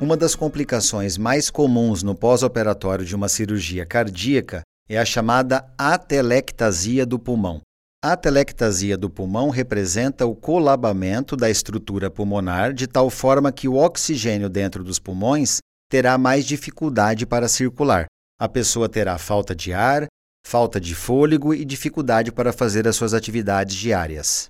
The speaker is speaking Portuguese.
Uma das complicações mais comuns no pós-operatório de uma cirurgia cardíaca é a chamada atelectasia do pulmão. A atelectasia do pulmão representa o colabamento da estrutura pulmonar de tal forma que o oxigênio dentro dos pulmões terá mais dificuldade para circular. A pessoa terá falta de ar, falta de fôlego e dificuldade para fazer as suas atividades diárias.